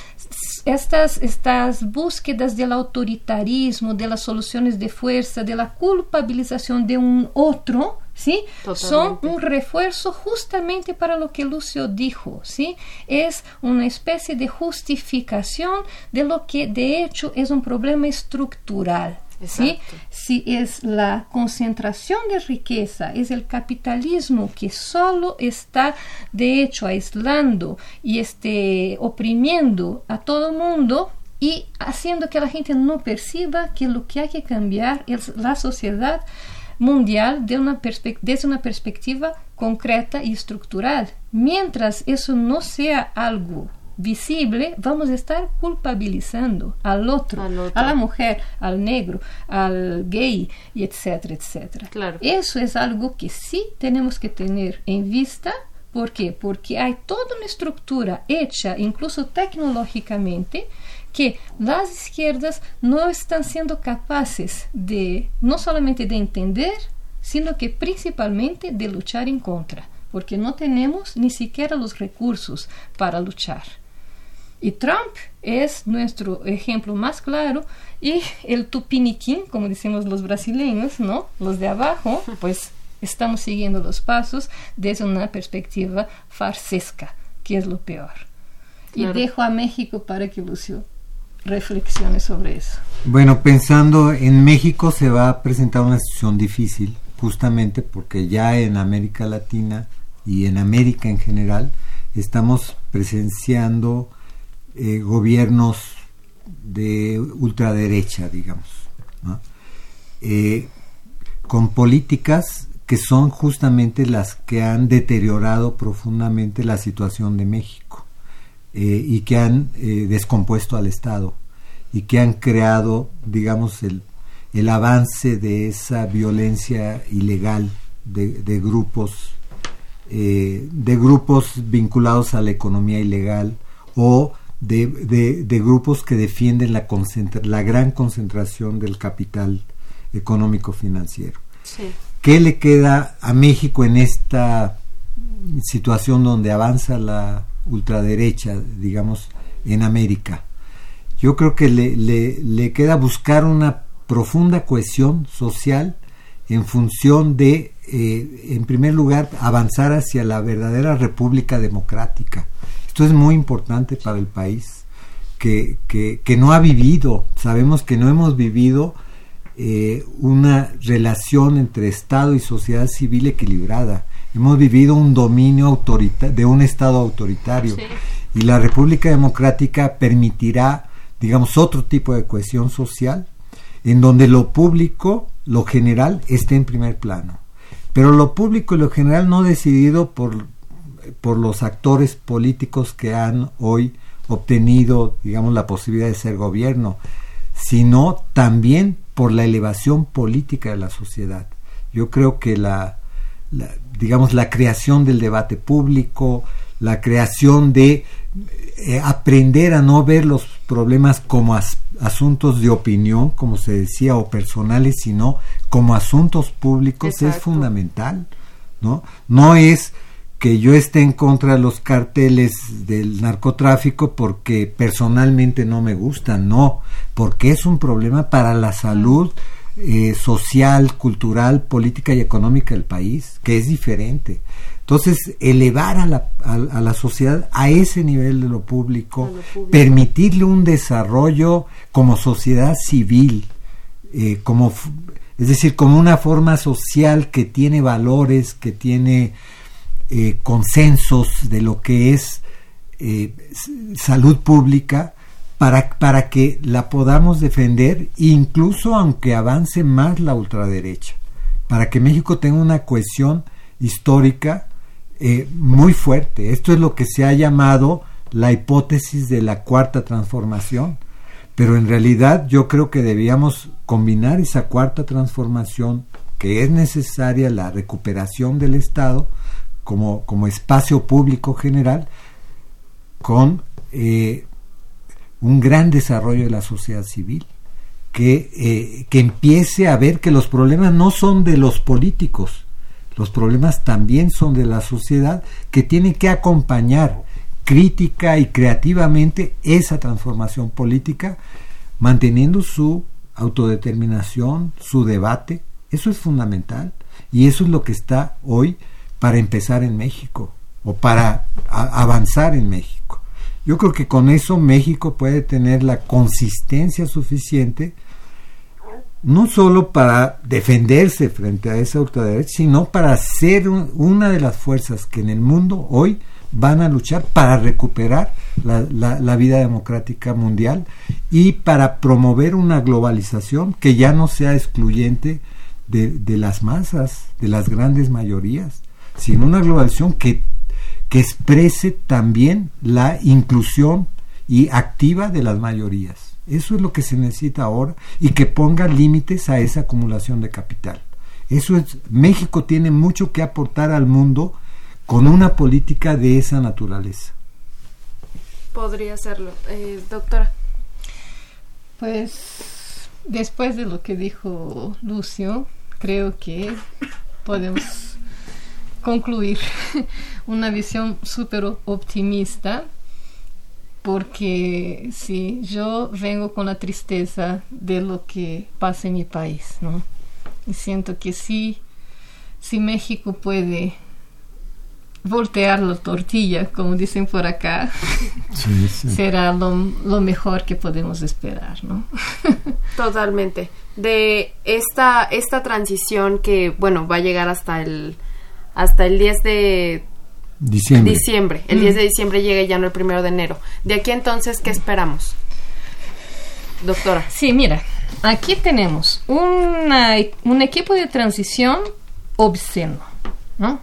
estas, estas búsquedas del autoritarismo, de las soluciones de fuerza, de la culpabilización de un otro, ¿sí? Son un refuerzo justamente para lo que Lucio dijo, ¿sí? Es una especie de justificación de lo que de hecho es un problema estructural. ¿Sí? Si es la concentración de riqueza, es el capitalismo que solo está de hecho aislando y este, oprimiendo a todo mundo y haciendo que la gente no perciba que lo que hay que cambiar es la sociedad mundial de una perspe- desde una perspectiva concreta y estructural. Mientras eso no sea algo visible, vamos a estar culpabilizando al otro, Al otro. a la mujer, al negro, al gay, y etcétera, etcétera. Claro. Eso es algo que sí tenemos que tener en vista. ¿Por qué? Porque hay toda una estructura hecha, incluso tecnológicamente, que las izquierdas no están siendo capaces de, no solamente de entender, sino que principalmente de luchar en contra, porque no tenemos ni siquiera los recursos para luchar. Y Trump es nuestro ejemplo más claro y el tupiniquín, como decimos los brasileños, ¿no? Los de abajo, [laughs] pues estamos siguiendo los pasos desde una perspectiva farsesca, que es lo peor. Y Claro. dejo a México para que Lucio reflexione sobre eso. Bueno, pensando en México se va a presentar una situación difícil, justamente porque ya en América Latina y en América en general estamos presenciando eh, gobiernos de ultraderecha, digamos. Eh, con políticas que son justamente las que han deteriorado profundamente la situación de México eh, y que han descompuesto al Estado y que han creado, digamos, el, el avance de esa violencia ilegal de, de grupos de grupos vinculados a la economía ilegal o de, de- de grupos que defienden la, concentra- la gran concentración del capital económico financiero. Sí. ¿Qué le queda a México en esta situación donde avanza la ultraderecha, digamos, en América? Yo creo que le, le- le queda buscar una profunda cohesión social en función de, eh, en primer lugar, avanzar hacia la verdadera república democrática. Esto es muy importante para el país, que, que, que no ha vivido, sabemos que no hemos vivido eh, una relación entre Estado y sociedad civil equilibrada. Hemos vivido un dominio autorita de un Estado autoritario Sí. y la República Democrática permitirá, digamos, otro tipo de cohesión social en donde lo público, lo general, esté en primer plano. Pero lo público y lo general no decidido por, por los actores políticos que han hoy obtenido, digamos, la posibilidad de ser gobierno, sino también por la elevación política de la sociedad. Yo creo que la, la, digamos, la creación del debate público, la creación de eh, aprender a no ver los problemas como as- asuntos de opinión, como se decía, o personales, sino como asuntos públicos es fundamental, ¿no? No es que yo esté en contra de los carteles del narcotráfico porque personalmente no me gustan, no, porque es un problema para la salud eh, social, cultural, política y económica del país, que es diferente. Entonces, elevar a la, a, a la sociedad a ese nivel de lo público, A lo público. permitirle un desarrollo como sociedad civil, eh, como, es decir, como una forma social que tiene valores, que tiene eh, consensos de lo que es eh, salud pública para, para que la podamos defender, incluso aunque avance más la ultraderecha, para que México tenga una cohesión histórica eh, muy fuerte. Esto es lo que se ha llamado la hipótesis de la cuarta transformación, pero en realidad yo creo que debíamos combinar esa cuarta transformación que es necesaria la recuperación del Estado como, como espacio público general con eh, un gran desarrollo de la sociedad civil que, eh, que empiece a ver que los problemas no son de los políticos, los problemas también son de la sociedad que tiene que acompañar crítica y creativamente esa transformación política, manteniendo su autodeterminación, su debate. Eso es fundamental y eso es lo que está hoy para empezar en México o para avanzar en México. Yo creo que con eso México puede tener la consistencia suficiente no solo para defenderse frente a esa ultraderecha, sino para ser una de las fuerzas que en el mundo hoy van a luchar para recuperar la, vida democrática mundial y para promover una globalización que ya no sea excluyente de, de las masas, de las grandes mayorías, sino una globalización que, que exprese también la inclusión y activa de las mayorías. Eso es lo que se necesita ahora y que ponga límites a esa acumulación de capital. Eso es México tiene mucho que aportar al mundo con una política de esa naturaleza. Podría serlo, eh, doctora. Pues después de lo que dijo Lucio, creo que podemos concluir [laughs] una visión súper optimista porque sí, yo vengo con la tristeza de lo que pasa en mi país, ¿no? Y siento que sí, si México puede voltear la tortilla, como dicen por acá, [laughs] será lo, lo, mejor que podemos esperar, ¿no? [laughs] Totalmente. De esta, esta transición que, bueno, va a llegar hasta el, hasta el 10 de Diciembre. Diciembre. El 10 de diciembre llega ya no el primero de enero. De aquí entonces, ¿qué esperamos? Doctora. Sí, mira, aquí tenemos una, un equipo de transición obsceno, ¿no?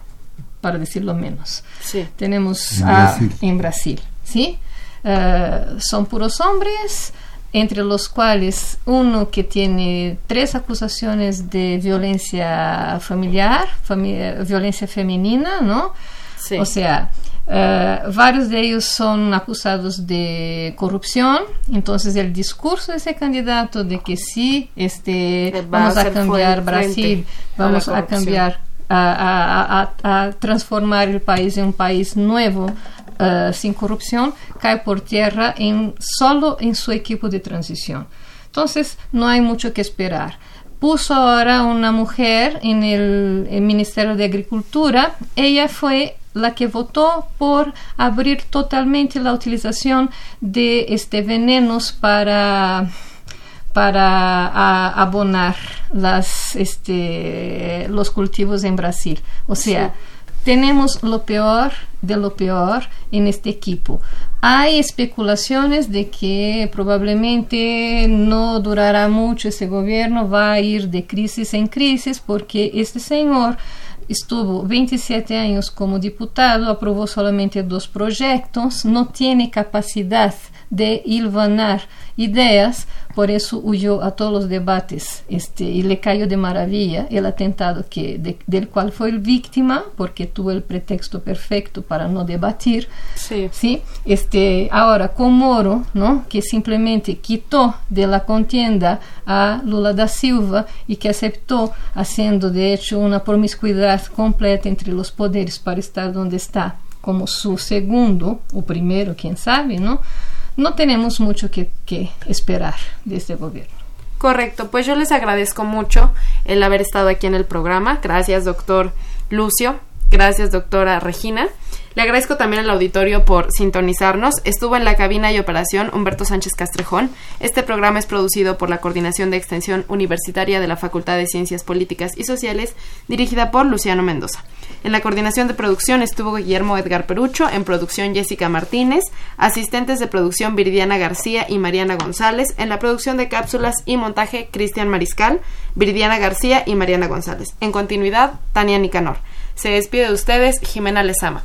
Para decirlo menos. Sí. Tenemos en, Brasil. en Brasil, ¿sí? Uh, son puros hombres, entre los cuales uno que tiene tres acusaciones de violencia familiar, fami violencia femenina, ¿no? Sí. O sea, uh, varios de ellos son acusados de corrupción, entonces el discurso de ese candidato de que sí, este, vamos a, cambiar Brasil, vamos a, a cambiar, a, a, transformar el país en un país nuevo, uh, sin corrupción, cae por tierra en, solo en su equipo de transición. Entonces, no hay mucho que esperar puso ahora una mujer en el, Ministerio de Agricultura. Ella fue la que votó por abrir totalmente la utilización de este venenos para para abonar este, los cultivos en Brasil. O sea. Tenemos lo peor de lo peor en este equipo. Hay especulaciones de que probablemente no durará mucho ese gobierno, va a ir de crisis en crisis porque este señor estuvo 27 años como diputado, aprobó solamente dos proyectos, no tiene capacidad de hilvanar ideas, por eso huyó a todos los debates este, y le cayó de maravilla el atentado que, de, del cual fue víctima, porque tuvo el pretexto perfecto para no debatir. Sí. ¿sí? Este, ahora, con Moro, ¿no? que simplemente quitó de la contienda a Lula da Silva y que aceptó, haciendo de hecho una promiscuidad completa entre los poderes para estar donde está, como su segundo, o primero, quién sabe, ¿no? No tenemos mucho que, que, esperar de este gobierno. Correcto, pues yo les agradezco mucho el haber estado aquí en el programa. Gracias, doctor Lucio. Gracias, doctora Regina. Le agradezco también al auditorio por sintonizarnos. Estuvo en la cabina y operación Humberto Sánchez Castrejón. Este programa es producido por la Coordinación de Extensión Universitaria de la Facultad de Ciencias Políticas y Sociales, dirigida por Luciano Mendoza. En la coordinación de producción estuvo Guillermo Edgar Perucho, en producción Jessica Martínez, asistentes de producción Viridiana García y Mariana González, en la producción de cápsulas y montaje Cristian Mariscal, Viridiana García y Mariana González. En continuidad, Tania Nicanor. Se despide de ustedes Jimena Lezama.